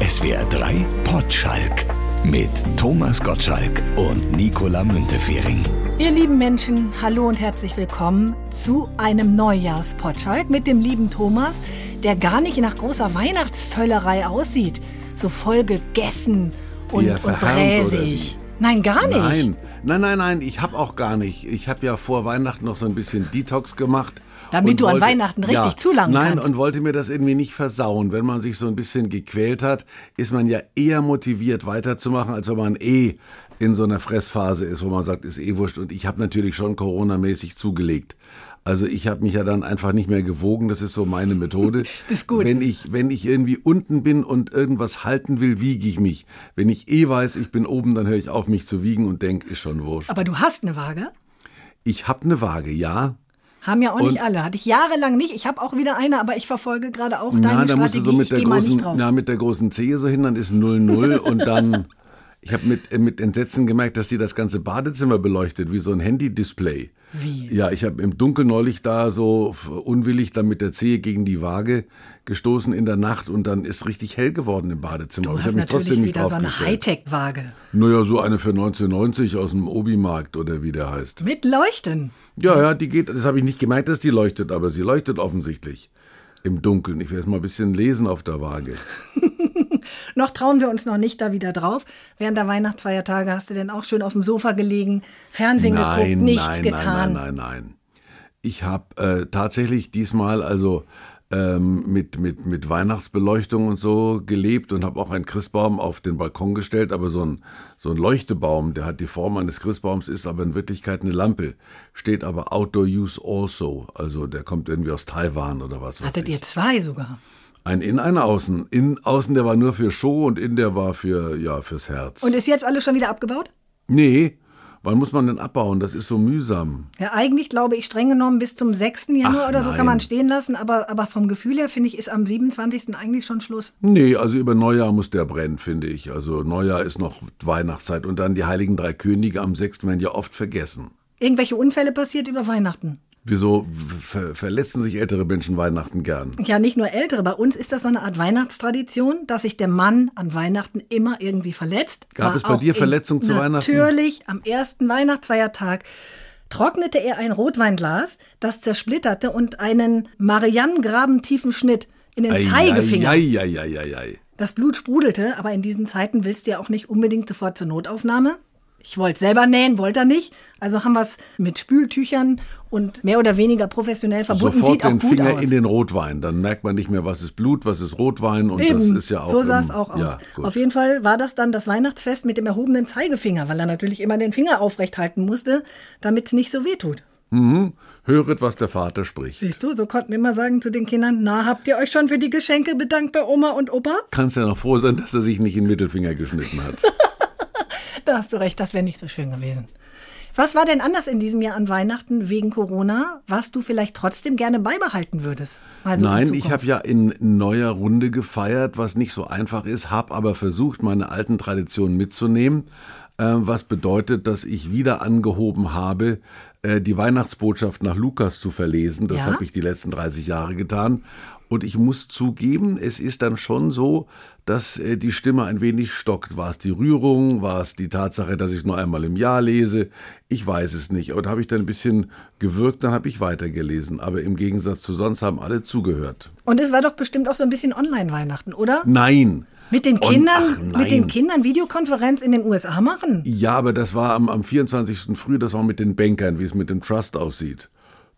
SWR 3 Potschalk mit Thomas Gottschalk und Nicola Müntefering. Ihr lieben Menschen, hallo und herzlich willkommen zu einem Neujahrspotschalk mit dem lieben Thomas, der gar nicht nach großer Weihnachtsvöllerei aussieht. So voll gegessen und, Eher und bräsig. Nein, gar nicht. Nein, nein, nein, nein, ich habe auch gar nicht. Ich habe ja vor Weihnachten noch so ein bisschen Detox gemacht. Damit du an Weihnachten richtig zulangen Nein, kannst. und wollte mir das irgendwie nicht versauen. Wenn man sich so ein bisschen gequält hat, ist man ja eher motiviert weiterzumachen, als wenn man eh in so einer Fressphase ist, wo man sagt, ist eh wurscht. Und ich habe natürlich schon Corona-mäßig zugelegt. Also ich habe mich ja dann einfach nicht mehr gewogen. Das ist so meine Methode. Das ist gut. Wenn ich, wenn ich irgendwie unten bin und irgendwas halten will, wiege ich mich. Wenn ich eh weiß, ich bin oben, dann höre ich auf, mich zu wiegen und denke, ist schon wurscht. Aber du hast eine Waage? Ich habe eine Waage, ja. Haben ja auch nicht Und- alle. Hatte ich jahrelang nicht. Ich habe auch wieder eine, aber ich verfolge gerade auch deine Na, da musst Strategie. du so mit der großen, nicht na, mit der großen Zehe so hin, dann ist 0-0 und dann. Ich habe mit, mit Entsetzen gemerkt, dass sie das ganze Badezimmer beleuchtet, wie so ein Handy-Display. Wie? Ja, ich habe im Dunkeln neulich da so unwillig dann mit der Zehe gegen die Waage gestoßen in der Nacht und dann ist richtig hell geworden im Badezimmer. Du ich habe mich trotzdem nicht wieder so eine. Hightech-Waage. Naja, so eine für 1990 aus dem Obi-Markt oder wie der heißt. Mit Leuchten. Ja, ja, die geht, das habe ich nicht gemerkt, dass die leuchtet, aber sie leuchtet offensichtlich im Dunkeln. Ich werde jetzt mal ein bisschen lesen auf der Waage. Noch trauen wir uns noch nicht da wieder drauf. Während der Weihnachtsfeiertage hast du denn auch schön auf dem Sofa gelegen, Fernsehen geguckt, nichts nein, getan. Nein, nein, nein, nein. Ich habe äh, tatsächlich diesmal also ähm, mit, mit, mit Weihnachtsbeleuchtung und so gelebt und habe auch einen Christbaum auf den Balkon gestellt, aber so ein, so ein Leuchtebaum, der hat die Form eines Christbaums, ist aber in Wirklichkeit eine Lampe, steht aber Outdoor Use also, also der kommt irgendwie aus Taiwan oder was weiß Hattet ihr zwei sogar? Ein Innen, ein Außen. In, außen, der war nur für Show und in der war für, ja, fürs Herz. Und ist jetzt alles schon wieder abgebaut? nee, wann muss man denn abbauen? Das ist so mühsam. Ja, eigentlich glaube ich streng genommen bis zum 6. Januar Ach, oder so nein. kann man stehen lassen, aber, aber vom Gefühl her finde ich, ist am 27. eigentlich schon Schluss. Nee, also über Neujahr muss der brennen, finde ich. Also Neujahr ist noch Weihnachtszeit und dann die Heiligen Drei Könige am 6. werden ja oft vergessen. Irgendwelche Unfälle passiert über Weihnachten. Wieso ver verletzen sich ältere Menschen Weihnachten gern? Ja, nicht nur Ältere. Bei uns ist das so eine Art Weihnachtstradition, dass sich der Mann an Weihnachten immer irgendwie verletzt. Gab War es bei dir Verletzungen zu Weihnachten? Natürlich, am ersten Weihnachtsfeiertag trocknete er ein Rotweinglas, das zersplitterte und einen Mariannengraventiefen Schnitt in den Zeigefinger. Eieieiei. Das Blut sprudelte, aber in diesen Zeiten willst du ja auch nicht unbedingt sofort zur Notaufnahme. Ich wollte selber nähen, wollte er nicht. Also haben wir es mit Spültüchern und mehr oder weniger professionell verbunden. Sofort Sieht den Finger aus. in den Rotwein. Dann merkt man nicht mehr, was ist Blut, was ist Rotwein und Eben, das ist ja auch. so sah es auch aus. Ja. Auf jeden Fall war das dann das Weihnachtsfest mit dem erhobenen Zeigefinger, weil er natürlich immer den Finger aufrecht halten musste, damit es nicht so weh tut. Mhm. Höret, was der Vater spricht. Siehst du, so konnten wir immer sagen zu den Kindern, na, habt ihr euch schon für die Geschenke bedankt bei Oma und Opa? Kannst ja noch froh sein, dass er sich nicht in den Mittelfinger geschnitten hat. Da hast du recht, das wäre nicht so schön gewesen. Was war denn anders in diesem Jahr an Weihnachten wegen Corona, was du vielleicht trotzdem gerne beibehalten würdest? Mal so in Nein, ich habe ja in neuer Runde gefeiert, was nicht so einfach ist, habe aber versucht, meine alten Traditionen mitzunehmen, äh, was bedeutet, dass ich wieder angehoben habe, äh, die Weihnachtsbotschaft nach Lukas zu verlesen. Das Ja? habe ich die letzten 30 Jahre getan. Und ich muss zugeben, es ist dann schon so, dass äh, die Stimme ein wenig stockt. War es die Rührung? War es die Tatsache, dass ich nur einmal im Jahr lese? Ich weiß es nicht. Und habe ich dann ein bisschen gewirkt, dann habe ich weitergelesen. Aber im Gegensatz zu sonst haben alle zugehört. Und es war doch bestimmt auch so ein bisschen Online-Weihnachten, oder? Nein. Mit den Und- Kindern, ach, nein. mit den Kindern Videokonferenz in den USA machen? Ja, aber das war am, am 24. früh, das war mit den Bankern, wie es mit dem Trust aussieht.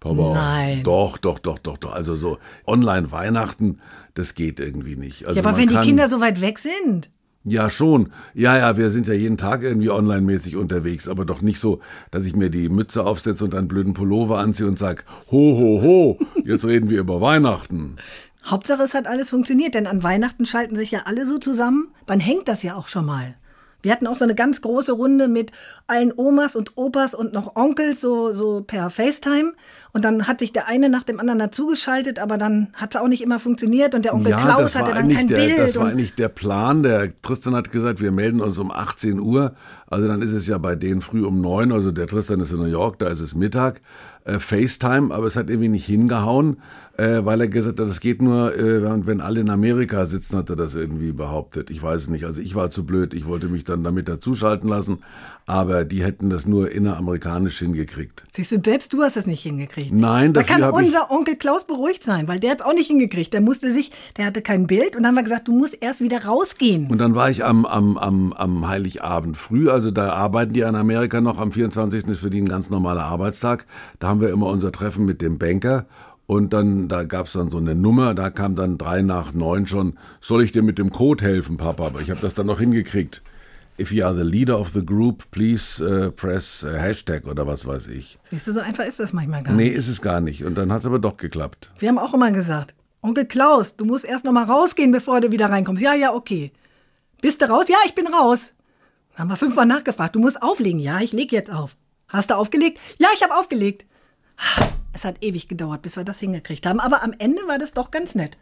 Papa. Nein. Doch, doch, doch, doch, doch. Also so Online-Weihnachten, das geht irgendwie nicht. Also ja, aber wenn die Kinder so weit weg sind. Ja, schon. Ja, ja, wir sind ja jeden Tag irgendwie online-mäßig unterwegs, aber doch nicht so, dass ich mir die Mütze aufsetze und einen blöden Pullover anziehe und sag, ho, ho, ho, jetzt reden wir über Weihnachten. Hauptsache, es hat alles funktioniert, denn an Weihnachten schalten sich ja alle so zusammen, dann hängt das ja auch schon mal. Wir hatten auch so eine ganz große Runde mit allen Omas und Opas und noch Onkels, so, so per FaceTime. Und dann hat sich der eine nach dem anderen dazugeschaltet, aber dann hat es auch nicht immer funktioniert und der Onkel Klaus hatte dann kein der, Bild. das war eigentlich der Plan. Der Tristan hat gesagt, wir melden uns um 18 Uhr. Also dann ist es ja bei denen früh um neun. Also der Tristan ist in New York, da ist es Mittag. Äh, FaceTime, aber es hat irgendwie nicht hingehauen, äh, weil er gesagt hat, das geht nur, äh, wenn, alle in Amerika sitzen, hat er das irgendwie behauptet. Ich weiß es nicht. Also ich war zu blöd, ich wollte mich dann damit dazuschalten lassen, aber die hätten das nur inneramerikanisch hingekriegt. Siehst du, selbst du hast es nicht hingekriegt. Nein, Da dafür kann unser Onkel Klaus beruhigt sein, weil der hat auch nicht hingekriegt. Der musste sich, der hatte kein Bild und dann haben wir gesagt, du musst erst wieder rausgehen. Und dann war ich am, am, am, am Heiligabend früh, also da arbeiten die in Amerika noch, am 24. ist für die ein ganz normaler Arbeitstag. Da haben wir immer unser Treffen mit dem Banker. Und dann, da gab's dann so eine Nummer, da kam dann drei nach neun schon, soll ich dir mit dem Code helfen, Papa? Aber ich habe das dann noch hingekriegt. If you are the leader of the group, please äh, press äh, Hashtag oder was weiß ich. Siehst du, so einfach ist das manchmal gar Nee, nicht. ist es gar nicht. Und dann hat's aber doch geklappt. Wir haben auch immer gesagt, Onkel Klaus, du musst erst noch mal rausgehen, bevor du wieder reinkommst. Ja, ja, okay. Bist du raus? Ja, ich bin raus. Dann haben wir fünfmal nachgefragt. Du musst auflegen. Ja, ich leg jetzt auf. Hast du aufgelegt? Ja, ich habe aufgelegt. Es hat ewig gedauert, bis wir das hingekriegt haben. Aber am Ende war das doch ganz nett.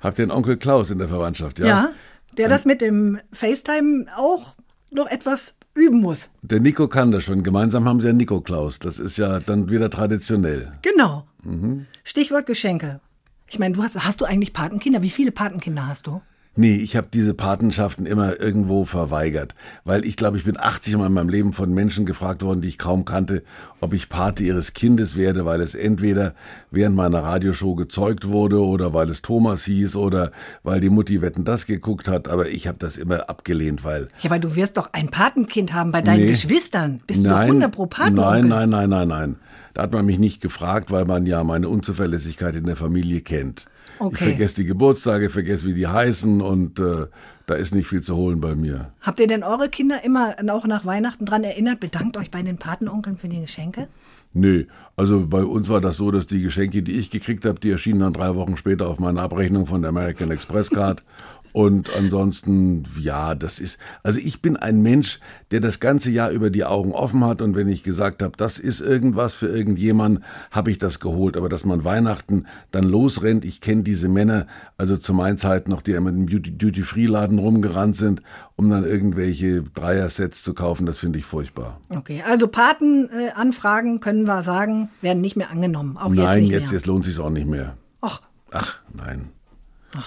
Habt ihr einen Onkel Klaus in der Verwandtschaft, ja? Ja, der das mit dem FaceTime auch noch etwas üben muss. Der Nico kann das schon. Gemeinsam haben sie ja Nico Klaus. Das ist ja dann wieder traditionell. Genau. Mhm. Stichwort Geschenke. Ich meine, du hast, hast du eigentlich Patenkinder? Wie viele Patenkinder hast du? Nee, ich habe diese Patenschaften immer irgendwo verweigert, weil ich glaube, ich bin 80 Mal in meinem Leben von Menschen gefragt worden, die ich kaum kannte, ob ich Pate ihres Kindes werde, weil es entweder während meiner Radioshow gezeugt wurde oder weil es Thomas hieß oder weil die Mutti Wetten das geguckt hat, aber ich habe das immer abgelehnt, weil Ja, aber du wirst doch ein Patenkind haben bei deinen Nee. Geschwistern. Bist du doch 100 pro Patenonkel? Nein, nein, nein, nein, nein. Da hat man mich nicht gefragt, weil man ja meine Unzuverlässigkeit in der Familie kennt. Ich Okay. vergesse die Geburtstage, vergesse, wie die heißen und äh, da ist nicht viel zu holen bei mir. Habt ihr denn eure Kinder immer auch nach Weihnachten dran erinnert? Bedankt euch bei den Patenonkeln für die Geschenke? Nee, also bei uns war das so, dass die Geschenke, die ich gekriegt habe, die erschienen dann drei Wochen später auf meine Abrechnung von der American Express Card. Und ansonsten, ja, das ist, also ich bin ein Mensch, der das ganze Jahr über die Augen offen hat und wenn ich gesagt habe, das ist irgendwas für irgendjemanden, habe ich das geholt. Aber dass man Weihnachten dann losrennt, ich kenne diese Männer, also zu meinen Zeiten noch, die immer im Duty- Duty-Free-Laden rumgerannt sind, um dann irgendwelche Dreier-Sets zu kaufen, das finde ich furchtbar. Okay, also Patenanfragen können wir sagen, werden nicht mehr angenommen. Auch jetzt Nein, jetzt, mehr. jetzt lohnt sich auch nicht mehr. Ach, Ach, nein.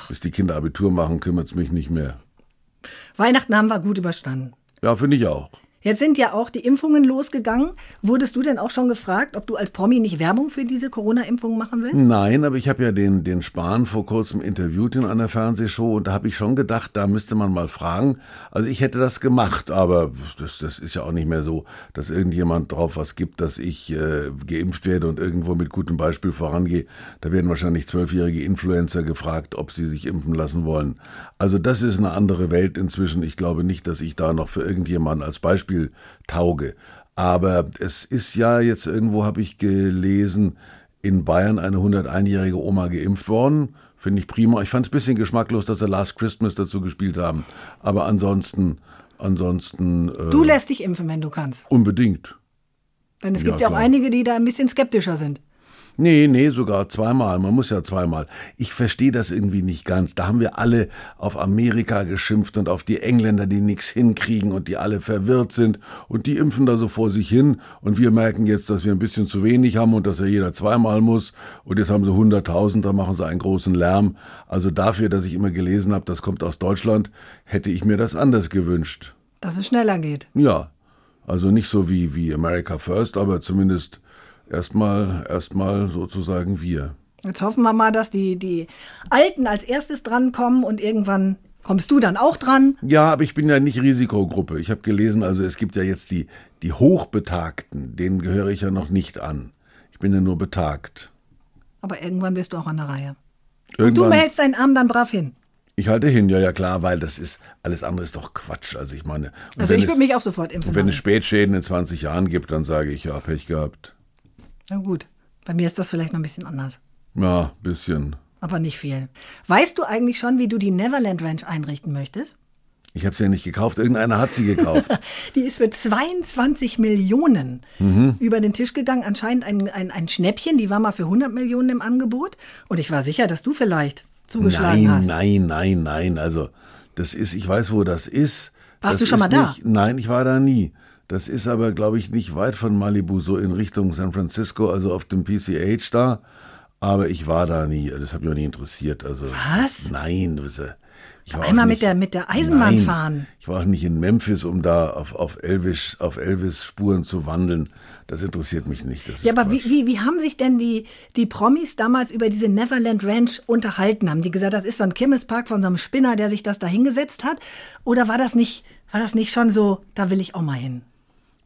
Bis die Kinder Abitur machen, kümmert es mich nicht mehr. Weihnachten haben wir gut überstanden. Ja, finde ich auch. Jetzt sind ja auch die Impfungen losgegangen. Wurdest du denn auch schon gefragt, ob du als Promi nicht Werbung für diese Corona-Impfung machen willst? Nein, aber ich habe ja den, den Spahn vor kurzem interviewt in einer Fernsehshow und da habe ich schon gedacht, da müsste man mal fragen. Also ich hätte das gemacht, aber das, das ist ja auch nicht mehr so, dass irgendjemand drauf was gibt, dass ich äh, geimpft werde und irgendwo mit gutem Beispiel vorangehe. Da werden wahrscheinlich zwölfjährige Influencer gefragt, ob sie sich impfen lassen wollen. Also das ist eine andere Welt inzwischen. Ich glaube nicht, dass ich da noch für irgendjemanden als Beispiel tauge. Aber es ist ja jetzt irgendwo, habe ich gelesen, in Bayern eine 101-jährige Oma geimpft worden. Finde ich prima. Ich fand es ein bisschen geschmacklos, dass sie Last Christmas dazu gespielt haben. Aber ansonsten, ansonsten äh, Du lässt dich impfen, wenn du kannst. unbedingt. Denn es Ja, gibt ja auch klar. einige, die da ein bisschen skeptischer sind. Nee, nee, sogar zweimal. Man muss ja zweimal. Ich verstehe das irgendwie nicht ganz. Da haben wir alle auf Amerika geschimpft und auf die Engländer, die nichts hinkriegen und die alle verwirrt sind und die impfen da so vor sich hin und wir merken jetzt, dass wir ein bisschen zu wenig haben und dass ja jeder zweimal muss und jetzt haben sie 100.000, da machen sie einen großen Lärm. Also dafür, dass ich immer gelesen habe, das kommt aus Deutschland, hätte ich mir das anders gewünscht. Dass es schneller geht. Ja, also nicht so wie, wie America First, aber zumindest erstmal, erstmal sozusagen wir. Jetzt hoffen wir mal, dass die, die Alten als erstes drankommen und irgendwann kommst du dann auch dran. Ja, aber ich bin ja nicht Risikogruppe. Ich habe gelesen, also es gibt ja jetzt die, die Hochbetagten, denen gehöre ich ja noch nicht an. Ich bin ja nur betagt. Aber irgendwann bist du auch an der Reihe. Und du Irgendwann, hältst deinen Arm dann brav hin. ich halte hin, ja, ja klar, weil das ist, alles andere ist doch Quatsch. Also ich meine, Also ich es- würde mich auch sofort impfen und wenn es lassen. Spätschäden in 20 Jahren gibt, dann sage ich, ja, Pech gehabt. Na gut, bei mir ist das vielleicht noch ein bisschen anders. Ja, bisschen. Aber nicht viel. Weißt du eigentlich schon, wie du die Neverland Ranch einrichten möchtest? Ich habe sie ja nicht gekauft, irgendeiner hat sie gekauft. Die ist für 22 Millionen Mhm. über den Tisch gegangen. Anscheinend ein, ein, ein Schnäppchen. Die war mal für 100 Millionen im Angebot. Und ich war sicher, dass du vielleicht zugeschlagen nein, hast. nein, nein, nein. Also das ist, ich weiß, wo das ist. Warst das du schon mal da? Nicht, nein, ich war da nie. Das ist aber, glaube ich, nicht weit von Malibu, so in Richtung San Francisco, also auf dem PCH da. Aber ich war da nie, das hat mich auch nie interessiert. Also, Was? Nein, ich war Einmal nicht, mit der, mit der Eisenbahn nein, fahren. Ich war auch nicht in Memphis, um da auf, auf Elvis, auf Elvis Spuren zu wandeln. Das interessiert mich nicht. Ja, aber wie, wie, wie haben sich denn die, die Promis damals über diese Neverland Ranch unterhalten? Haben die gesagt, das ist so ein Kirmespark von so einem Spinner, der sich das da hingesetzt hat? Oder war das nicht, war das nicht schon so, da will ich auch mal hin?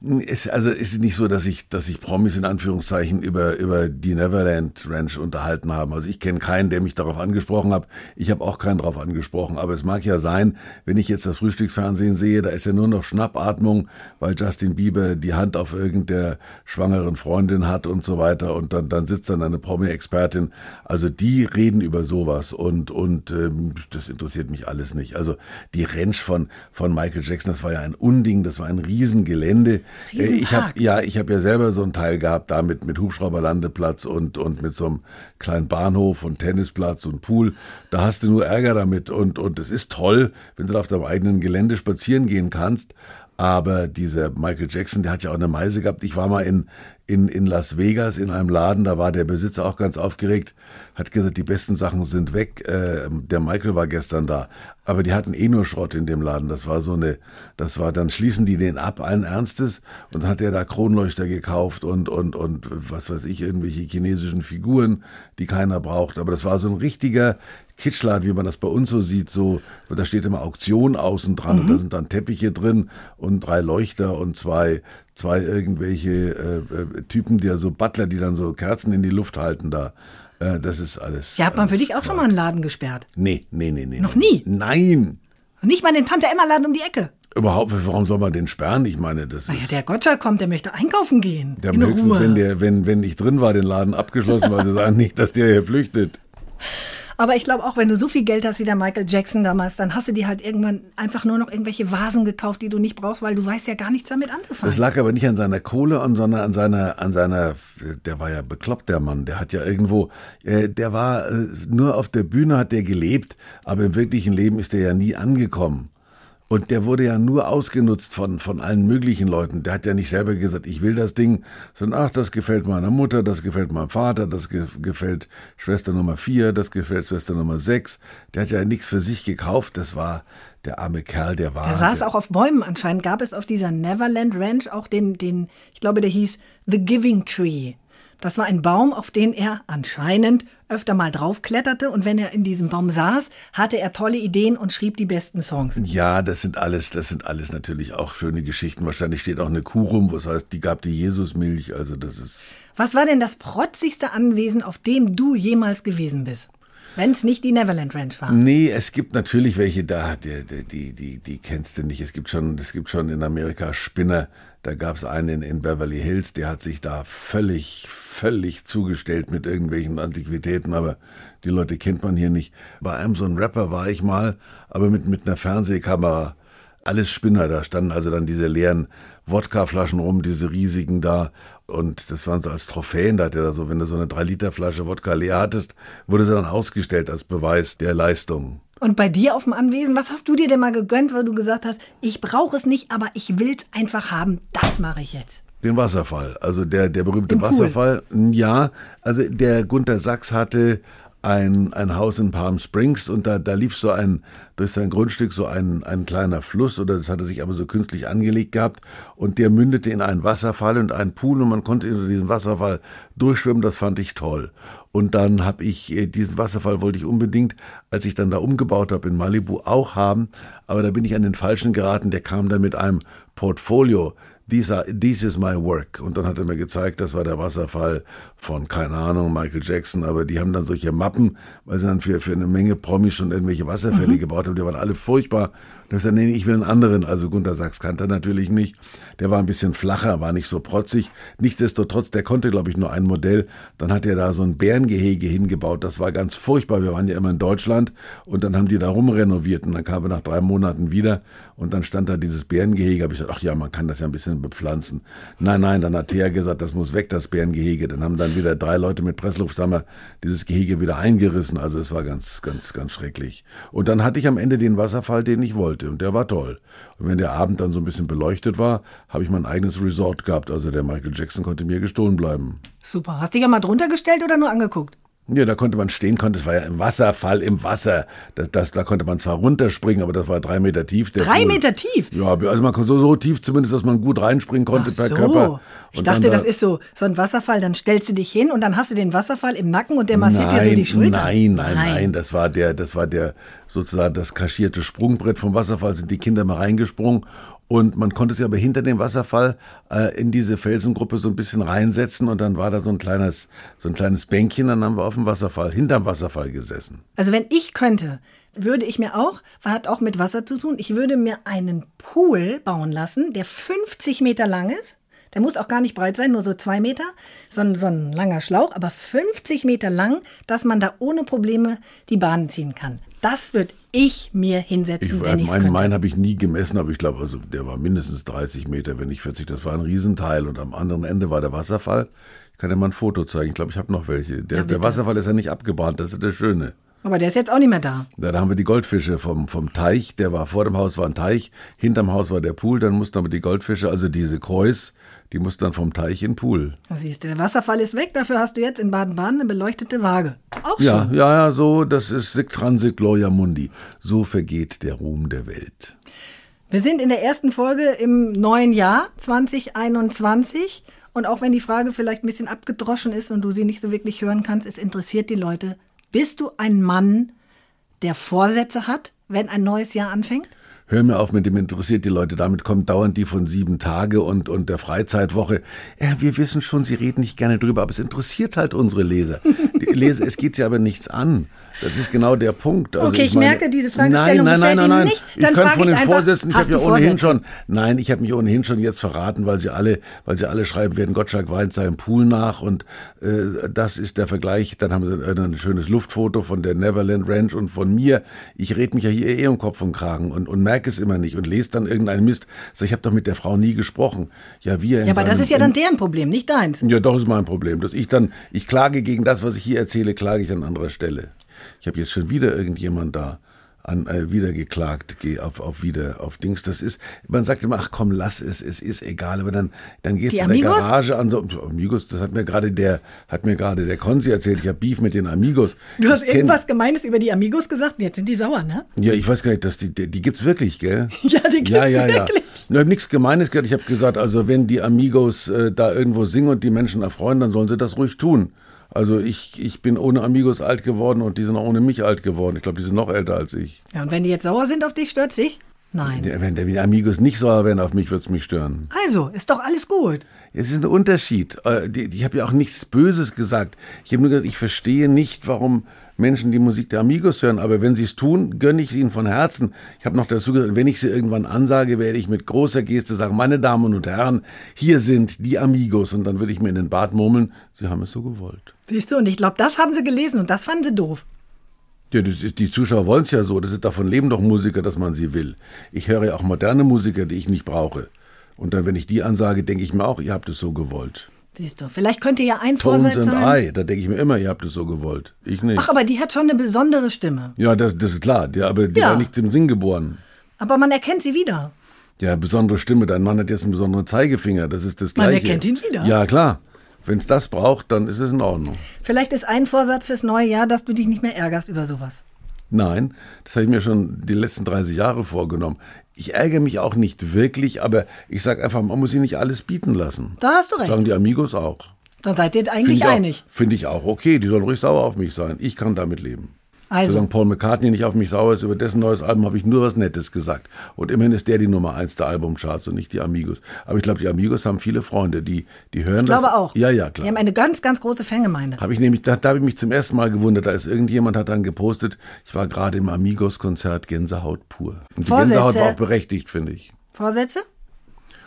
Es, also ist nicht so, dass ich, dass ich Promis in Anführungszeichen über, über die Neverland Ranch unterhalten haben. Also ich kenne keinen, der mich darauf angesprochen hat. Ich habe auch keinen darauf angesprochen. Aber es mag ja sein, wenn ich jetzt das Frühstücksfernsehen sehe, da ist ja nur noch Schnappatmung, weil Justin Bieber die Hand auf irgendeiner schwangeren Freundin hat und so weiter. Und dann, dann sitzt dann eine Promi-Expertin. Also die reden über sowas und, und ähm, das interessiert mich alles nicht. Also die Ranch von, von Michael Jackson, das war ja ein Unding, das war ein Riesengelände. Ich habe ja, ich habe ja selber so einen Teil gehabt, da mit, mit Hubschrauberlandeplatz und, und mit so einem kleinen Bahnhof und Tennisplatz und Pool. Da hast du nur Ärger damit und, und es ist toll, wenn du da auf deinem eigenen Gelände spazieren gehen kannst. Aber dieser Michael Jackson, der hat ja auch eine Meise gehabt. Ich war mal in, in, in Las Vegas in einem Laden, da war der Besitzer auch ganz aufgeregt, hat gesagt, die besten Sachen sind weg. Äh, der Michael war gestern da. Aber die hatten eh nur Schrott in dem Laden. Das war so eine, das war, dann schließen die den ab, allen Ernstes. Und dann hat er da Kronleuchter gekauft und, und, und was weiß ich, irgendwelche chinesischen Figuren, die keiner braucht. Aber das war so ein richtiger Kitschladen, wie man das bei uns so sieht, so, da steht immer Auktion außen dran und da sind dann Teppiche drin und drei Leuchter und zwei, zwei irgendwelche äh, äh, Typen, die ja so Butler, die dann so Kerzen in die Luft halten da. Äh, das ist alles. Ja, hat man für dich auch schon mal einen Laden gesperrt? Nee, nee, nee, nee. Noch nie? Nein. Und nicht mal den Tante-Emma-Laden um die Ecke? Überhaupt, warum soll man den sperren? Ich meine, das Naja, ist. der Gottschalk kommt, der möchte einkaufen gehen. Der in höchstens, Ruhe. wenn, der, wenn, wenn ich drin war, den Laden abgeschlossen, weil sie sagen nicht, dass der hier flüchtet. Aber ich glaube auch, wenn du so viel Geld hast wie der Michael Jackson damals, dann hast du dir halt irgendwann einfach nur noch irgendwelche Vasen gekauft, die du nicht brauchst, weil du weißt ja gar nichts damit anzufangen. Das lag aber nicht an seiner Kohle, sondern an seiner, an seiner, der war ja bekloppt, der Mann, der hat ja irgendwo, äh, der war äh, nur auf der Bühne hat der gelebt, aber im wirklichen Leben ist der ja nie angekommen. Und der wurde ja nur ausgenutzt von, von allen möglichen Leuten. Der hat ja nicht selber gesagt, ich will das Ding, sondern ach, das gefällt meiner Mutter, das gefällt meinem Vater, das ge gefällt Schwester Nummer vier, das gefällt Schwester Nummer sechs. Der hat ja nichts für sich gekauft. Das war der arme Kerl, der war. Der saß der, auch auf Bäumen anscheinend. Gab es auf dieser Neverland Ranch auch den, den, ich glaube, der hieß The Giving Tree. Das war ein Baum, auf den er anscheinend öfter mal draufkletterte. Und wenn er in diesem Baum saß, hatte er tolle Ideen und schrieb die besten Songs. Ja, das sind alles, das sind alles natürlich auch schöne Geschichten. Wahrscheinlich steht auch eine Kuh rum, was heißt, die gab die Jesusmilch. Also das ist. Was war denn das protzigste Anwesen, auf dem du jemals gewesen bist? Wenn es nicht die Neverland Ranch war. Nee, es gibt natürlich welche da, die, die, die, die, kennst du nicht. Es gibt schon, es gibt schon in Amerika Spinner. Da gab es einen in Beverly Hills, der hat sich da völlig, völlig zugestellt mit irgendwelchen Antiquitäten, aber die Leute kennt man hier nicht. Bei einem so ein Rapper war ich mal, aber mit, mit einer Fernsehkamera. Alles Spinner, da standen also dann diese leeren Wodkaflaschen rum, diese riesigen da. Und das waren so als Trophäen, da hat er da so, wenn du so eine 3-Liter-Flasche Wodka leer hattest, wurde sie dann ausgestellt als Beweis der Leistung. Und bei dir auf dem Anwesen, was hast du dir denn mal gegönnt, weil du gesagt hast, ich brauche es nicht, aber ich will's einfach haben, das mache ich jetzt. Den Wasserfall, also der, der berühmte. Wasserfall. Ja, also der Gunther Sachs hatte ein, ein Haus in Palm Springs und da, da lief so ein, durch sein Grundstück so ein, ein kleiner Fluss oder das hatte sich aber so künstlich angelegt gehabt und der mündete in einen Wasserfall und einen Pool und man konnte unter diesem Wasserfall durchschwimmen, das fand ich toll. Und dann habe ich, äh, diesen Wasserfall wollte ich unbedingt, als ich dann da umgebaut habe in Malibu, auch haben, aber da bin ich an den Falschen geraten, der kam dann mit einem Portfolio, These are, this is my work. Und dann hat er mir gezeigt, das war der Wasserfall von, keine Ahnung, Michael Jackson, aber die haben dann solche Mappen, weil sie dann für, für eine Menge Promis schon irgendwelche Wasserfälle gebaut haben, die waren alle furchtbar. Und ich gesagt, nee, ich will einen anderen. Also Gunter Sachs kannte er natürlich nicht. Der war ein bisschen flacher, war nicht so protzig. Nichtsdestotrotz, der konnte, glaube ich, nur ein Modell. Dann hat er da so ein Bärengehege hingebaut. Das war ganz furchtbar. Wir waren ja immer in Deutschland und dann haben die da rumrenoviert und dann kam er nach drei Monaten wieder und dann stand da dieses Bärengehege. Hab ich gesagt, ach ja, man kann das ja ein bisschen bisschen bepflanzen. Nein, nein, dann hat Thea gesagt, das muss weg, das Bärengehege. Dann haben dann wieder drei Leute mit Presslufthammer dieses Gehege wieder eingerissen. Also es war ganz, ganz, ganz schrecklich. Und dann hatte ich am Ende den Wasserfall, den ich wollte. Und der war toll. Und wenn der Abend dann so ein bisschen beleuchtet war, habe ich mein eigenes Resort gehabt. Also der Michael Jackson konnte mir gestohlen bleiben. Super. Hast du dich ja mal drunter gestellt oder nur angeguckt? Ja, da konnte man stehen, konnte, es war ja ein Wasserfall im Wasser. Das, das, da konnte man zwar runterspringen, aber das war drei Meter tief. Drei Pool. Meter tief? Ja, also man konnte so, so tief zumindest, dass man gut reinspringen konnte Ach per so. Körper. Ich Und dachte, dann da- das ist so, so ein Wasserfall, dann stellst du dich hin und dann hast du den Wasserfall im Nacken und der massiert nein, dir so die Schulter. Nein, nein, nein, das war der, das war der sozusagen das kaschierte Sprungbrett vom Wasserfall, sind die Kinder mal reingesprungen und man konnte sich aber hinter dem Wasserfall äh, in diese Felsengruppe so ein bisschen reinsetzen und dann war da so ein kleines, so ein kleines Bänkchen, dann haben wir auf dem Wasserfall, hinterm Wasserfall gesessen. Also wenn ich könnte, würde ich mir auch, hat auch mit Wasser zu tun, ich würde mir einen Pool bauen lassen, der 50 Meter lang ist. Der muss auch gar nicht breit sein, nur so zwei Meter. So ein, so ein langer Schlauch, aber 50 Meter lang, dass man da ohne Probleme die Bahn ziehen kann. Das würde ich mir hinsetzen, Ich, wenn ich es meinen mein habe ich nie gemessen, aber ich glaube, also der war mindestens 30 Meter, wenn nicht 40. Das war ein Riesenteil und am anderen Ende war der Wasserfall. Ich kann dir mal ein Foto zeigen. Ich glaube, ich habe noch welche. Der, Ja, der. Wasserfall ist ja nicht abgebrannt, das ist das Schöne. Aber der ist jetzt auch nicht mehr da. Ja, da haben wir die Goldfische vom, vom Teich, der war vor dem Haus war ein Teich, hinterm Haus war der Pool, dann mussten aber die Goldfische, also diese Kreuz, die mussten dann vom Teich in den Pool. Da siehst du, der Wasserfall ist weg, dafür hast du jetzt in Baden-Baden eine beleuchtete Waage. Auch Ja, schon. ja, ja, so, das ist Transit Gloria Mundi. So vergeht der Ruhm der Welt. Wir sind in der ersten Folge im neuen Jahr 2021 und auch wenn die Frage vielleicht ein bisschen abgedroschen ist und du sie nicht so wirklich hören kannst, es interessiert die Leute. Bist du ein Mann, der Vorsätze hat, wenn ein neues Jahr anfängt? Hör mir auf mit dem interessiert die Leute. Damit kommen dauernd die von sieben Tage und, und der Freizeitwoche. Ja, wir wissen schon, sie reden nicht gerne drüber, aber es interessiert halt unsere Leser. Die Leser, es geht sie aber nichts an. Das ist genau der Punkt. Also Okay, ich merke, diese Fragestellung nein, nein, nein, nein, nein. nicht. Ich Dann kann frage von ich den einfach, Vorsätzen, ich habe ja ohnehin schon, nein, ich habe mich ohnehin schon jetzt verraten, weil sie alle, weil sie alle schreiben, werden Gottschalk weint seinem Pool nach und äh, das ist der Vergleich. Dann haben sie äh, ein schönes Luftfoto von der Neverland Ranch und von mir. Ich rede mich ja hier eh um Kopf und Kragen und, und merke es immer nicht und lese dann irgendeinen Mist. Sag, ich habe doch mit der Frau nie gesprochen. Ja, wir. Ja, aber das seinem- ist ja dann deren Problem, nicht deins. ja, doch ist mein Problem. Dass ich dann, ich klage gegen das, was ich hier erzähle, klage ich an anderer Stelle. Ich habe jetzt schon wieder irgendjemand da an äh, wieder geklagt, geh auf auf wieder auf Dings. Das ist, man sagt immer, ach komm, lass es, es ist egal. Aber dann dann gehst du in der? Garage an so Amigos. Das hat mir gerade der hat mir gerade der Konzi erzählt. Ich habe Beef mit den Amigos. Du hast Ich kenn- irgendwas Gemeines über die Amigos gesagt und jetzt sind die sauer, ne? Ja, ich weiß gar nicht, dass die die, die gibt's wirklich, gell? Ja, die gibt's ja, ja, ja. wirklich. Ich habe nichts Gemeines gehört. Ich habe gesagt, also wenn die Amigos äh, da irgendwo singen und die Menschen erfreuen, dann sollen sie das ruhig tun. Also ich, ich bin ohne Amigos alt geworden und die sind auch ohne mich alt geworden. Ich glaube, die sind noch älter als ich. Ja, und wenn die jetzt sauer sind auf dich, stört sich? Nein. Wenn der die Amigos nicht sauer wären auf mich, würde es mich stören. Also, ist doch alles gut. Es ist ein Unterschied. Äh, Ich habe ja auch nichts Böses gesagt. Ich habe nur gesagt, ich verstehe nicht, warum Menschen die Musik der Amigos hören. Aber wenn sie es tun, gönne ich es ihnen von Herzen. Ich habe noch dazu gesagt, wenn ich sie irgendwann ansage, werde ich mit großer Geste sagen, meine Damen und Herren, hier sind die Amigos. Und dann würde ich mir in den Bart murmeln, sie haben es so gewollt. Siehst du, und ich glaube, das haben sie gelesen und das fanden sie doof. Ja, die, die Zuschauer wollen es ja so. Das ist, davon leben doch Musiker, dass man sie will. Ich höre ja auch moderne Musiker, die ich nicht brauche. Und dann, wenn ich die ansage, denke ich mir auch, ihr habt es so gewollt. Siehst du, vielleicht könnte ja ein Tones Vorsatz and sein. I, da denke ich mir immer, ihr habt es so gewollt. Ich nicht. Ach, aber die hat schon eine besondere Stimme. Ja, das, das ist klar. Ja, aber die Ja. war nicht zum Singen geboren. Aber man erkennt sie wieder. Ja, besondere Stimme. Dein Mann hat jetzt einen besonderen Zeigefinger. Das ist das Man Gleiche. erkennt ihn wieder. Ja, klar. Wenn es das braucht, dann ist es in Ordnung. Vielleicht ist ein Vorsatz fürs neue Jahr, dass du dich nicht mehr ärgerst über sowas. Nein, das habe ich mir schon die letzten 30 Jahre vorgenommen. Ich ärgere mich auch nicht wirklich, aber ich sage einfach, man muss sich nicht alles bieten lassen. Da hast du recht. Sagen die Amigos auch. Dann seid ihr eigentlich ich auch- einig. Finde ich auch okay. Die sollen ruhig sauer auf mich sein. Ich kann damit leben. Also. Solange Paul McCartney nicht auf mich sauer ist, über dessen neues Album habe ich nur was Nettes gesagt. Und immerhin ist der die Nummer eins der Albumcharts und nicht die Amigos. Aber ich glaube, die Amigos haben viele Freunde, die, die hören Ich das. glaube auch. Ja, ja, Die klar. haben eine ganz, ganz große Fangemeinde. Habe ich nämlich, da, da habe ich mich zum ersten Mal gewundert. Da ist irgendjemand hat dann gepostet, ich war gerade im Amigos-Konzert Gänsehaut pur. Und die Vorsätze. Gänsehaut war auch berechtigt, finde ich. Vorsätze?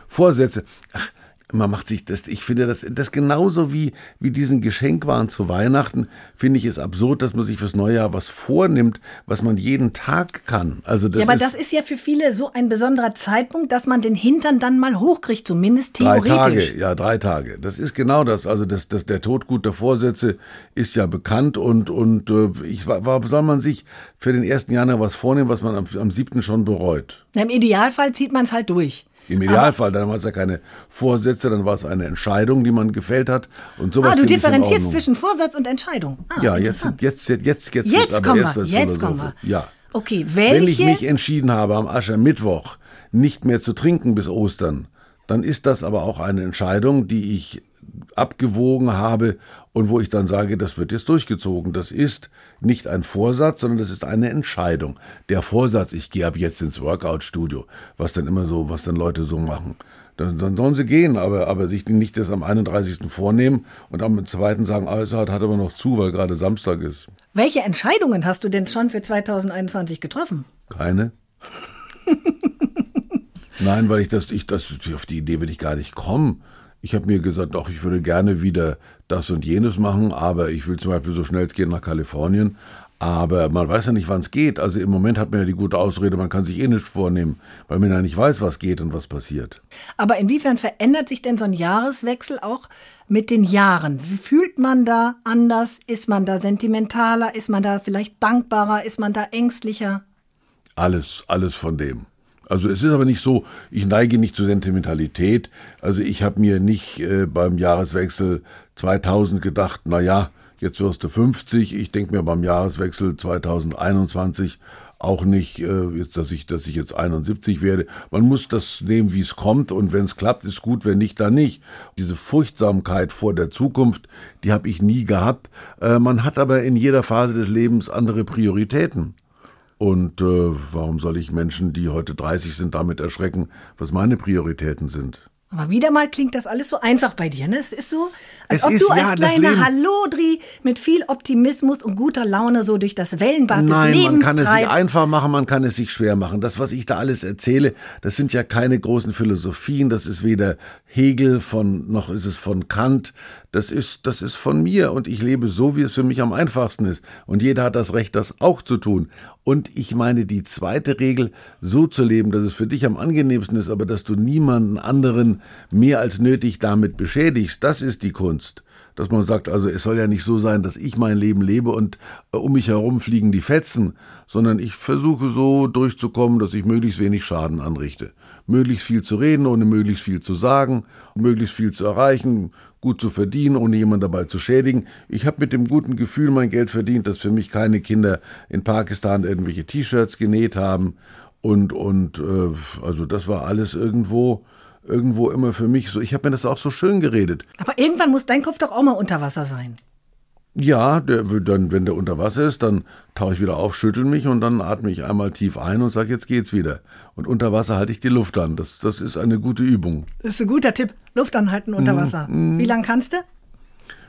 Vorsätze. Ach, man macht sich das, ich finde das, das genauso wie, wie diesen Geschenkwahn zu Weihnachten, finde ich es absurd, dass man sich fürs neue Jahr was vornimmt, was man jeden Tag kann. Also das ja, aber ist das ist ja für viele so ein besonderer Zeitpunkt, dass man den Hintern dann mal hochkriegt, zumindest drei theoretisch. Tage, ja, drei Tage. Das ist genau das. Also das, das, der Tod guter Vorsätze ist ja bekannt und, und äh, ich, warum soll man sich für den ersten Januar was vornehmen, was man am, am siebten schon bereut? Na, Im Idealfall zieht man es halt durch. Im Idealfall, dann war es ja keine Vorsätze, dann war es eine Entscheidung, die man gefällt hat. Und sowas Ah, du differenzierst zwischen Vorsatz und Entscheidung. Ah, Ja, jetzt, jetzt, jetzt, jetzt, jetzt, Jetzt aber kommen wir, wird's jetzt kommen wir. Ja. Okay, Wenn ich welche- mich entschieden habe, am Aschermittwoch nicht mehr zu trinken bis Ostern, dann ist das aber auch eine Entscheidung, die ich abgewogen habe und wo ich dann sage, das wird jetzt durchgezogen. Das ist nicht ein Vorsatz, sondern das ist eine Entscheidung. Der Vorsatz, ich gehe ab jetzt ins Workout-Studio, was dann immer so, was dann Leute so machen. Dann, dann sollen sie gehen, aber, aber sich nicht das am 31. vornehmen und am 2. sagen, ah, es hat, hat aber noch zu, weil gerade Samstag ist. Welche Entscheidungen hast du denn schon für 2021 getroffen? Keine? Nein, weil ich das, ich das, auf die Idee will ich gar nicht kommen. Ich habe mir gesagt, doch, ich würde gerne wieder das und jenes machen, aber ich will zum Beispiel so schnell es geht nach Kalifornien. Aber man weiß ja nicht, wann es geht. Also im Moment hat man ja die gute Ausrede, man kann sich eh nichts vornehmen, weil man ja nicht weiß, was geht und was passiert. Aber inwiefern verändert sich denn so ein Jahreswechsel auch mit den Jahren? Wie fühlt man da anders? Ist man da sentimentaler? Ist man da vielleicht dankbarer? Ist man da ängstlicher? Alles, alles von dem. Also es ist aber nicht so, ich neige nicht zur Sentimentalität. Also ich habe mir nicht äh, beim Jahreswechsel 2000 gedacht, na ja, jetzt wirst du 50. Ich denke mir beim Jahreswechsel 2021 auch nicht, äh, jetzt, dass ich, dass ich jetzt 71 werde. Man muss das nehmen, wie es kommt und wenn es klappt, ist gut, wenn nicht, dann nicht. Diese Furchtsamkeit vor der Zukunft, die habe ich nie gehabt. Äh, man hat aber in jeder Phase des Lebens andere Prioritäten. Und äh, warum soll ich Menschen, die heute 30 sind, damit erschrecken, was meine Prioritäten sind? Aber wieder mal klingt das alles so einfach bei dir. Ne? Es ist so, als Es ob ist, du ja, als das kleiner Hallodri mit viel Optimismus und guter Laune so durch das Wellenbad Nein, des Lebens man kann es sich treibst. einfach machen, man kann es sich schwer machen. Das, was ich da alles erzähle, das sind ja keine großen Philosophien. Das ist weder Hegel von, noch ist es von Kant. Das ist, das ist von mir und ich lebe so, wie es für mich am einfachsten ist. Und jeder hat das Recht, das auch zu tun. Und ich meine, die zweite Regel, so zu leben, dass es für dich am angenehmsten ist, aber dass du niemanden anderen mehr als nötig damit beschädigst, das ist die Kunst dass man sagt, also es soll ja nicht so sein, dass ich mein Leben lebe und äh, um mich herum fliegen die Fetzen, sondern ich versuche so durchzukommen, dass ich möglichst wenig Schaden anrichte. Möglichst viel zu reden, ohne möglichst viel zu sagen, möglichst viel zu erreichen, gut zu verdienen, ohne jemanden dabei zu schädigen. Ich habe mit dem guten Gefühl mein Geld verdient, dass für mich keine Kinder in Pakistan irgendwelche T-Shirts genäht haben und und äh, also das war alles irgendwo irgendwo immer für mich so. Ich habe mir das auch so schön geredet. Aber irgendwann muss dein Kopf doch auch mal unter Wasser sein. Ja, der, dann, wenn der unter Wasser ist, dann tauche ich wieder auf, schüttel mich und dann atme ich einmal tief ein und sage, jetzt geht's wieder. Und unter Wasser halte ich die Luft an. Das, das ist eine gute Übung. Das ist ein guter Tipp. Luft anhalten unter Wasser. Wie lang kannst du?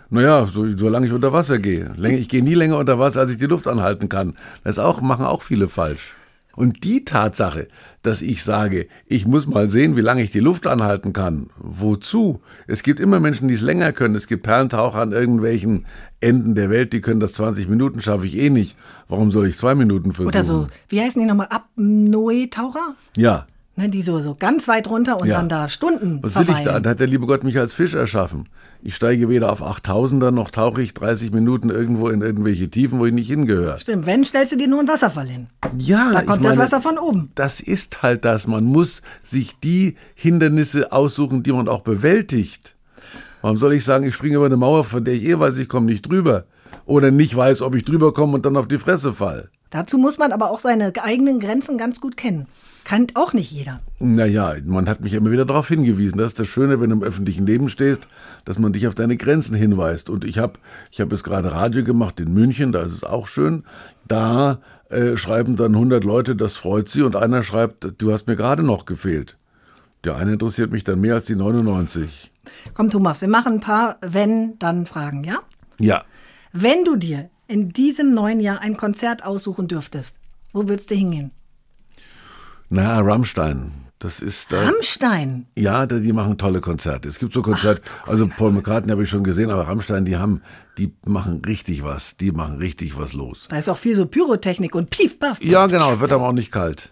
Naja, so, solange ich unter Wasser gehe. Ich gehe nie länger unter Wasser, als ich die Luft anhalten kann. Das auch, machen auch viele falsch. Und die Tatsache, dass ich sage, ich muss mal sehen, wie lange ich die Luft anhalten kann. Wozu? Es gibt immer Menschen, die es länger können. Es gibt Perlentaucher an irgendwelchen Enden der Welt, die können das 20 Minuten, schaffe ich eh nicht. Warum soll ich zwei Minuten versuchen? Oder so, wie heißen die nochmal? Apnoe-Taucher? Ja. Ne, die so, so ganz weit runter und Ja. dann da Stunden Was will ich da? verweilen. Da hat der liebe Gott mich als Fisch erschaffen. Ich steige weder auf 8000er noch tauche ich 30 Minuten irgendwo in irgendwelche Tiefen, wo ich nicht hingehöre. Stimmt, wenn, stellst du dir nur einen Wasserfall hin. Ja, Da kommt das meine, Wasser von oben. Das ist halt das. Man muss sich die Hindernisse aussuchen, die man auch bewältigt. Warum soll ich sagen, ich springe über eine Mauer, von der ich eh weiß, ich komme nicht drüber? Oder nicht weiß, ob ich drüber komme und dann auf die Fresse fall? Dazu muss man aber auch seine eigenen Grenzen ganz gut kennen. Kennt auch nicht jeder. Naja, man hat mich immer wieder darauf hingewiesen. Das ist das Schöne, wenn du im öffentlichen Leben stehst, dass man dich auf deine Grenzen hinweist. Und ich habe ich hab jetzt gerade Radio gemacht in München, da ist es auch schön. Da äh, schreiben dann 100 Leute, das freut sie. Und einer schreibt, du hast mir gerade noch gefehlt. Der eine interessiert mich dann mehr als die 99. Komm, Thomas, wir machen ein paar Wenn-Dann-Fragen, ja? Ja, Wenn du dir in diesem neuen Jahr ein Konzert aussuchen dürftest, wo würdest du hingehen? Na, Rammstein. Das ist da. Rammstein. Ja, die machen tolle Konzerte. Es gibt so Konzerte, also Paul McCartney habe ich schon gesehen, aber Rammstein, die haben, die machen richtig was. Die machen richtig was los. Da ist auch viel so Pyrotechnik und pief, paff. Ja, genau, wird aber auch nicht kalt.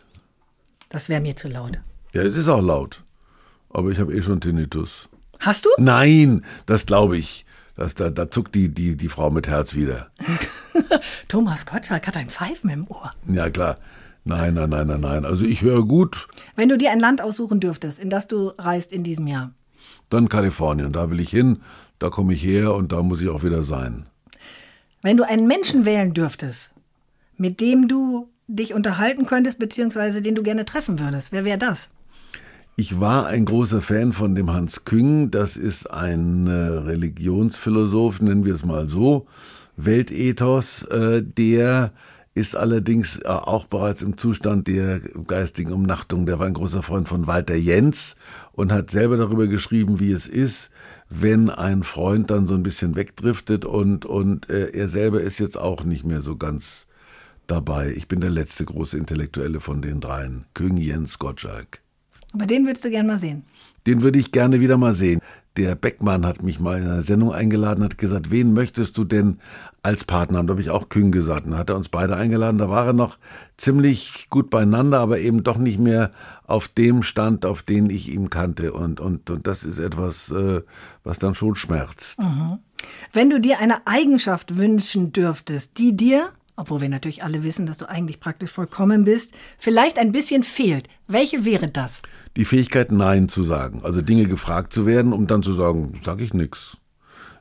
Das wäre mir zu laut. Ja, es ist auch laut. Aber ich habe eh schon Tinnitus. Hast du? Nein, das glaube ich. Das, da, da zuckt die, die, die Frau mit Herz wieder. Thomas Gottschalk hat ein Pfeifen im Ohr. Ja, klar. Nein, nein, nein, nein, nein. Also ich höre gut, Wenn du dir ein Land aussuchen dürftest, in das du reist in diesem Jahr, dann Kalifornien. Da will ich hin, da komme ich her und da muss ich auch wieder sein. wenn du einen Menschen wählen dürftest, mit dem du dich unterhalten könntest, beziehungsweise den du gerne treffen würdest, wer wäre das? Ich war ein großer Fan von dem Hans Küng. Das ist ein äh, Religionsphilosoph, nennen wir es mal so, Weltethos. Äh, der ist allerdings äh, auch bereits im Zustand der geistigen Umnachtung. Der war ein großer Freund von Walter Jens und hat selber darüber geschrieben, wie es ist, wenn ein Freund dann so ein bisschen wegdriftet und, und äh, er selber ist jetzt auch nicht mehr so ganz dabei. Ich bin der letzte große Intellektuelle von den dreien. Küng, Jens, Gottschalk. Aber den würdest du gerne mal sehen. Den würde ich gerne wieder mal sehen. Der Beckmann hat mich mal in einer Sendung eingeladen, hat gesagt, wen möchtest du denn als Partner haben? Da habe ich auch Kühn gesagt. Dann hat er uns beide eingeladen. Da war er noch ziemlich gut beieinander, aber eben doch nicht mehr auf dem Stand, auf den ich ihn kannte. Und, und, und das ist etwas, äh, was dann schon schmerzt. Wenn du dir eine Eigenschaft wünschen dürftest, die dir, obwohl wir natürlich alle wissen, dass du eigentlich praktisch vollkommen bist, vielleicht ein bisschen fehlt, welche wäre das? Die Fähigkeit, Nein zu sagen. Also Dinge gefragt zu werden, um dann zu sagen, sag ich nix.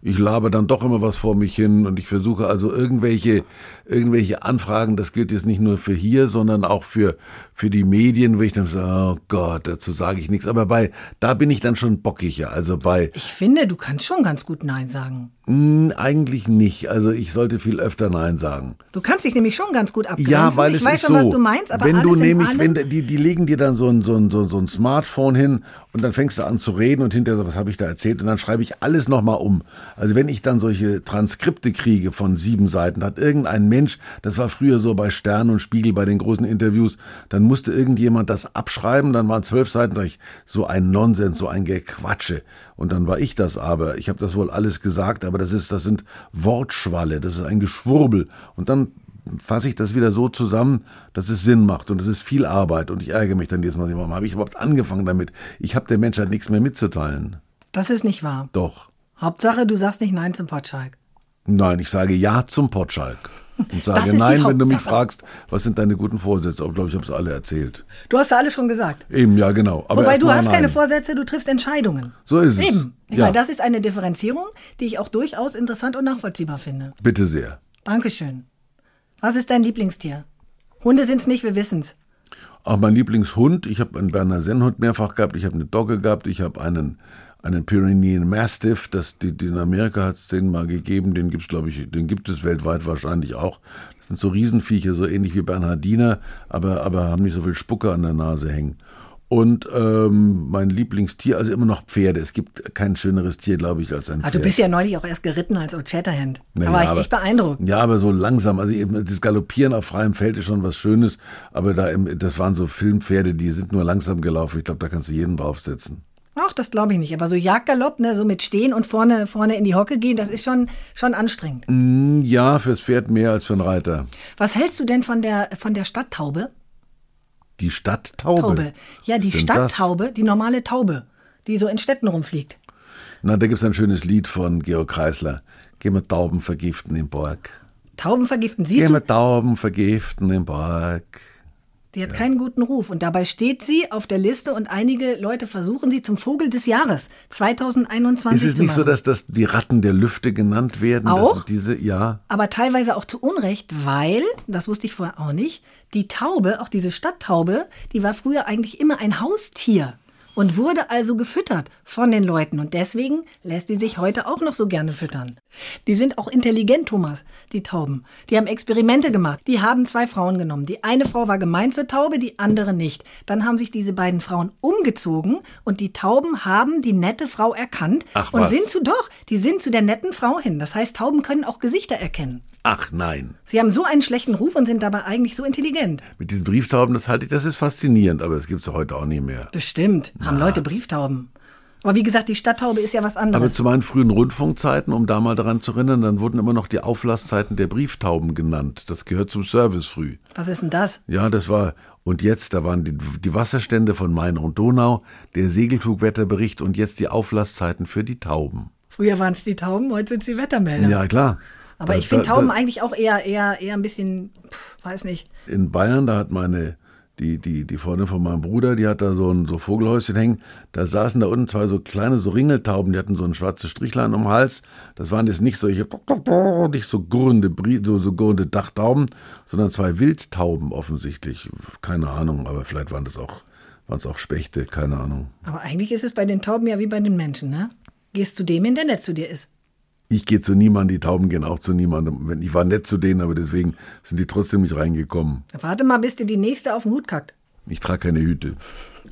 Ich labe dann doch immer was vor mich hin und ich versuche also irgendwelche, irgendwelche Anfragen, das gilt jetzt nicht nur für hier, sondern auch für, für die Medien, wo ich dann sage, oh Gott, dazu sage ich nichts. Aber bei, da bin ich dann schon bockiger. Also bei, Ich finde, du kannst schon ganz gut Nein sagen. mh, eigentlich nicht. Also ich sollte viel öfter Nein sagen. Du kannst dich nämlich schon ganz gut abgrenzen. Ja, weil ich es weiß ist schon, so. was du meinst, aber wenn du nämlich, wenn die, die legen dir dann so ein, so, ein, so, ein, so ein Smartphone hin und dann fängst du an zu reden und hinterher so, was habe ich da erzählt und dann schreibe ich alles nochmal um. Also wenn ich dann solche Transkripte kriege von sieben Seiten, hat irgendein Mensch, das war früher so bei Stern und Spiegel bei den großen Interviews, dann musste irgendjemand das abschreiben, dann waren zwölf Seiten, sag ich, so ein Nonsens, so ein Gequatsche. Und dann war ich das aber. Ich habe das wohl alles gesagt, aber das ist, das sind Wortschwalle, das ist ein Geschwurbel. Und dann fasse ich das wieder so zusammen, dass es Sinn macht und es ist viel Arbeit und ich ärgere mich dann jedes Mal, warum habe ich überhaupt angefangen damit? Ich habe der Menschheit nichts mehr mitzuteilen. das ist nicht wahr. Doch. Hauptsache, du sagst nicht Nein zum Potschalk. Nein, ich sage Ja zum Potschalk. Und sage Nein, wenn du mich fragst, was sind deine guten Vorsätze? Ich glaube, ich habe es alle erzählt. Du hast ja alles schon gesagt. Eben, ja, genau. Aber Wobei du hast keine nein. Vorsätze, du triffst Entscheidungen. So ist es. Eben. Ich Ja. meine, das ist eine Differenzierung, die ich auch durchaus interessant und nachvollziehbar finde. Bitte sehr. Dankeschön. Was ist dein Lieblingstier? Hunde sind's nicht, wir wissen's. Auch mein Lieblingshund, ich habe einen Berner Sennhund mehrfach gehabt, ich habe eine Dogge gehabt, ich habe einen, einen Pyrenean Mastiff, das, die, die in Amerika hat es den mal gegeben, den gibt's glaube ich, den gibt es weltweit wahrscheinlich auch. Das sind so Riesenviecher, so ähnlich wie Bernhardiner, aber, aber haben nicht so viel Spucke an der Nase hängen. Und ähm, mein Lieblingstier, also immer noch Pferde. Es gibt kein schöneres Tier, glaube ich, als ein Ah, Pferd. du bist ja neulich auch erst geritten als Old Shatterhand. Da Naja, war ich aber- echt beeindruckt. Ja, aber so langsam. Also eben das Galoppieren auf freiem Feld ist schon was Schönes. Aber da im, das waren so Filmpferde, die sind nur langsam gelaufen. Ich glaube, da kannst du jeden draufsetzen. Ach, das glaube ich nicht. Aber so Jagdgalopp, ne, so mit Stehen und vorne, vorne in die Hocke gehen, das ist schon, schon anstrengend. Hm, Ja, fürs Pferd mehr als für einen Reiter. Was hältst du denn von der, von der Stadttaube? Die Stadttaube. Taube. Ja, die? Stadttaube, die normale Taube, die so in Städten rumfliegt. Na, da gibt's ein schönes Lied von Georg Kreisler. Gehen wir Tauben vergiften im Borg. Tauben vergiften, siehst Gehen wir du, Tauben vergiften im Borg. Die hat keinen guten Ruf. Und dabei steht sie auf der Liste und einige Leute versuchen sie zum Vogel des Jahres 2021 Ist es nicht so, dass das die Ratten der Lüfte genannt werden? Auch? Diese, ja. aber teilweise auch zu Unrecht, weil, das wusste ich vorher auch nicht, die Taube, auch diese Stadttaube, die war früher eigentlich immer ein Haustier. Und wurde also gefüttert von den Leuten. Und deswegen lässt die sich heute auch noch so gerne füttern. Die sind auch intelligent, Thomas, die Tauben. Die haben Experimente gemacht. Die haben zwei Frauen genommen. Die eine Frau war gemein zur Taube, die andere nicht. Dann haben sich diese beiden Frauen umgezogen und die Tauben haben die nette Frau erkannt Ach, und was? sind zu doch, die sind zu der netten Frau hin. Das heißt, Tauben können auch Gesichter erkennen. Ach nein. Sie haben so einen schlechten Ruf und sind dabei eigentlich so intelligent. Mit diesen Brieftauben, das halte ich, das ist faszinierend, aber das gibt's ja heute auch nicht mehr. Bestimmt haben Leute Brieftauben. Aber wie gesagt, die Stadttaube ist ja was Aber anderes. zu meinen frühen Rundfunkzeiten, um da mal daran zu erinnern, dann wurden immer noch die Auflasszeiten der Brieftauben genannt. Das gehört zum Service früh. Was ist denn das? Ja, das war, und jetzt, da waren die, die Wasserstände von Main und Donau, der Segelflugwetterbericht und jetzt die Auflasszeiten für die Tauben. Früher waren es die Tauben, heute sind sie Wettermelder. Ja, klar. Aber Da- ich finde Tauben da- eigentlich auch eher, eher, eher ein bisschen, pff, weiß nicht. in Bayern, da hat meine, die, die, die Freundin von meinem Bruder, die hat da so ein so Vogelhäuschen hängen. Da saßen da unten zwei so kleine, so Ringeltauben, die hatten so ein schwarzes Strichlein um den Hals. Das waren jetzt nicht solche, nicht so gurrende, so, so gurrende Dachtauben, sondern zwei Wildtauben offensichtlich. Keine Ahnung, aber vielleicht waren das auch, waren es auch Spechte, keine Ahnung. Aber eigentlich ist es bei den Tauben ja wie bei den Menschen, ne? Gehst zu dem hin, der nett zu dir ist. Ich gehe zu niemandem, die Tauben gehen auch zu niemandem. Ich war nett zu denen, aber deswegen sind die trotzdem nicht reingekommen. Warte mal, bis dir die nächste auf den Hut kackt. Ich trage keine Hüte.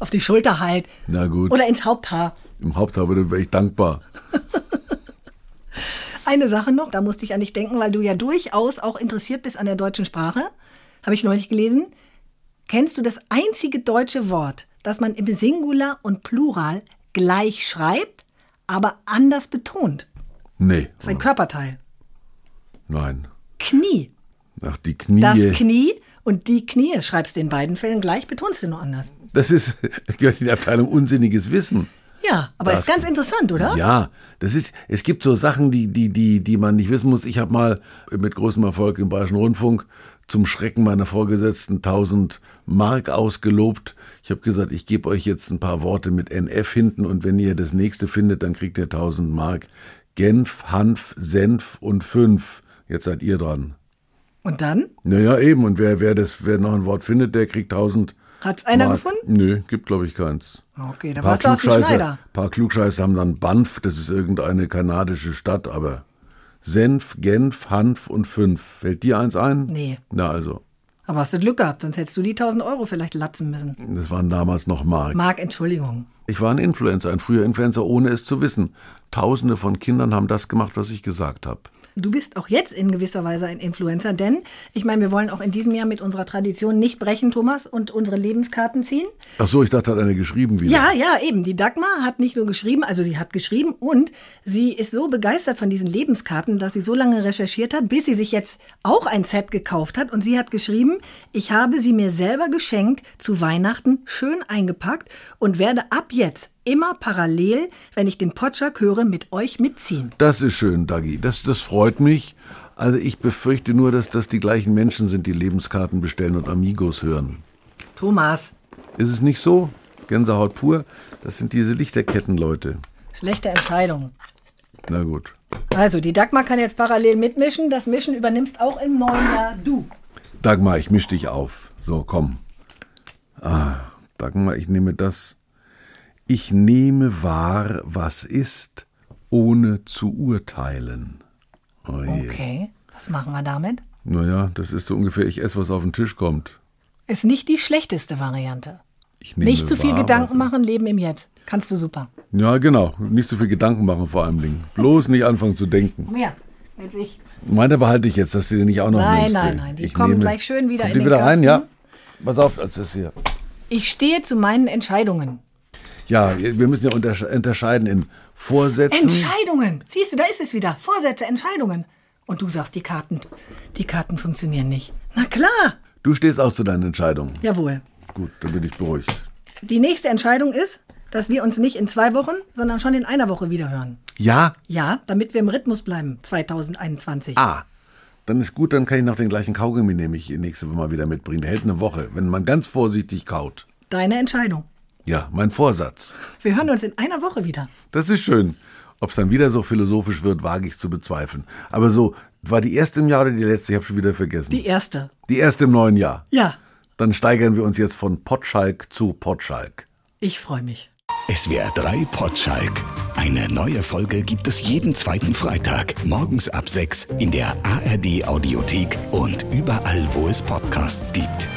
Auf die Schulter halt. Na gut. Oder ins Haupthaar. Im Haupthaar wäre ich dankbar. Eine Sache noch, da musste ich an dich denken, weil du ja durchaus auch interessiert bist an der deutschen Sprache. Habe ich neulich gelesen. Kennst du das einzige deutsche Wort, das man im Singular und Plural gleich schreibt, aber anders betont? Nee. Das ist ein Körperteil. Nein. Knie. Ach, die Knie. Das Knie und die Knie schreibst du in beiden Fällen gleich, betonst du nur anders. Das ist, gehört in die Abteilung unsinniges Wissen. Ja, aber Das- ist ganz interessant, oder? Ja, das ist, es gibt so Sachen, die, die, die, die man nicht wissen muss. Ich habe mal mit großem Erfolg im Bayerischen Rundfunk zum Schrecken meiner Vorgesetzten 1000 Mark ausgelobt. Ich habe gesagt, ich gebe euch jetzt ein paar Worte mit NF hinten und wenn ihr das nächste findet, dann kriegt ihr 1000 Mark. Genf, Hanf, Senf und fünf. Jetzt seid ihr dran. Und dann? Naja, eben. Und wer, wer, das, wer noch ein Wort findet, der kriegt 1000 Hat's einer Mark. gefunden? Nö, gibt glaube ich keins. Okay, da Ein warst du aus dem Klugscheißer, Schneider. paar Klugscheißer haben dann Banff, das ist irgendeine kanadische Stadt, aber Senf, Genf, Hanf und fünf. Fällt dir eins ein? Nee. Na also, Aber hast du Glück gehabt, sonst hättest du die 1000 Euro vielleicht latzen müssen. das waren damals noch Mark. Marc, Entschuldigung. Ich war ein Influencer, ein früher Influencer, ohne es zu wissen. Tausende von Kindern haben das gemacht, was ich gesagt habe. Du bist auch jetzt in gewisser Weise ein Influencer, denn ich meine, wir wollen auch in diesem Jahr mit unserer Tradition nicht brechen, Thomas, und unsere Lebenskarten ziehen. Ach so, ich dachte, hat einer geschrieben wieder. Ja, ja, eben. Die Dagmar hat nicht nur geschrieben, also sie hat geschrieben und sie ist so begeistert von diesen Lebenskarten, dass sie so lange recherchiert hat, bis sie sich jetzt auch ein Set gekauft hat. Und sie hat geschrieben, ich habe sie mir selber geschenkt, zu Weihnachten schön eingepackt und werde ab jetzt immer parallel, wenn ich den Potschak höre, mit euch mitziehen. Das ist schön, Dagi. Das, das freut mich. Also ich befürchte nur, dass das die gleichen Menschen sind, die Lebenskarten bestellen und Amigos hören. Thomas, Ist es nicht so? Gänsehaut pur? Das sind diese Lichterkettenleute. schlechte Entscheidung. Na gut. Also, die Dagmar kann jetzt parallel mitmischen. Das Mischen übernimmst auch im neuen Jahr du. Dagmar, ich misch dich auf. So, komm. Ah, Dagmar, ich nehme das. Ich nehme wahr, was ist, ohne zu urteilen. Oh. Okay, was machen wir damit? Naja, das ist so ungefähr, ich esse, was auf den Tisch kommt. Ist nicht die schlechteste Variante. Ich nehme Nicht zu viel wahr, Gedanken machen, leben im Jetzt. Kannst du super. Ja, genau. Nicht so viel Gedanken machen vor allem Dingen. Bloß nicht anfangen zu denken. Ja, jetzt ich. Meine behalte ich jetzt, dass du dir nicht auch noch Nein, nimmst. nein, nein, die Ich kommen gleich schön wieder Kommt in die den wieder rein, Kasten. ja? Pass auf, als das hier. Ich stehe zu meinen Entscheidungen. Ja, wir müssen ja untersche- unterscheiden in Vorsätzen. Entscheidungen! Siehst du, da ist es wieder. Vorsätze, Entscheidungen. Und du sagst, die Karten, die Karten funktionieren nicht. Na klar! du stehst auch zu deinen Entscheidungen. Jawohl. Gut, dann bin ich beruhigt. Die nächste Entscheidung ist, dass wir uns nicht in zwei Wochen, sondern schon in einer Woche wieder hören. Ja? Ja, damit wir im Rhythmus bleiben, 2021. Ah. Dann ist gut, dann kann ich noch den gleichen Kaugummi nämlich nächste Woche mal wieder mitbringen. Der hält eine Woche, wenn man ganz vorsichtig kaut. Deine Entscheidung. Ja, mein Vorsatz. Wir hören uns in einer Woche wieder. Das ist schön. Ob es dann wieder so philosophisch wird, wage ich zu bezweifeln. Aber so, war die erste im Jahr oder die letzte? Ich habe schon wieder vergessen. Die erste. die erste im neuen Jahr. Ja, Dann steigern wir uns jetzt von Potschalk zu Potschalk. ich freue mich. SWR 3 Potschalk. Eine neue Folge gibt es jeden zweiten Freitag, morgens ab 6 in der ARD Audiothek und überall, wo es Podcasts gibt.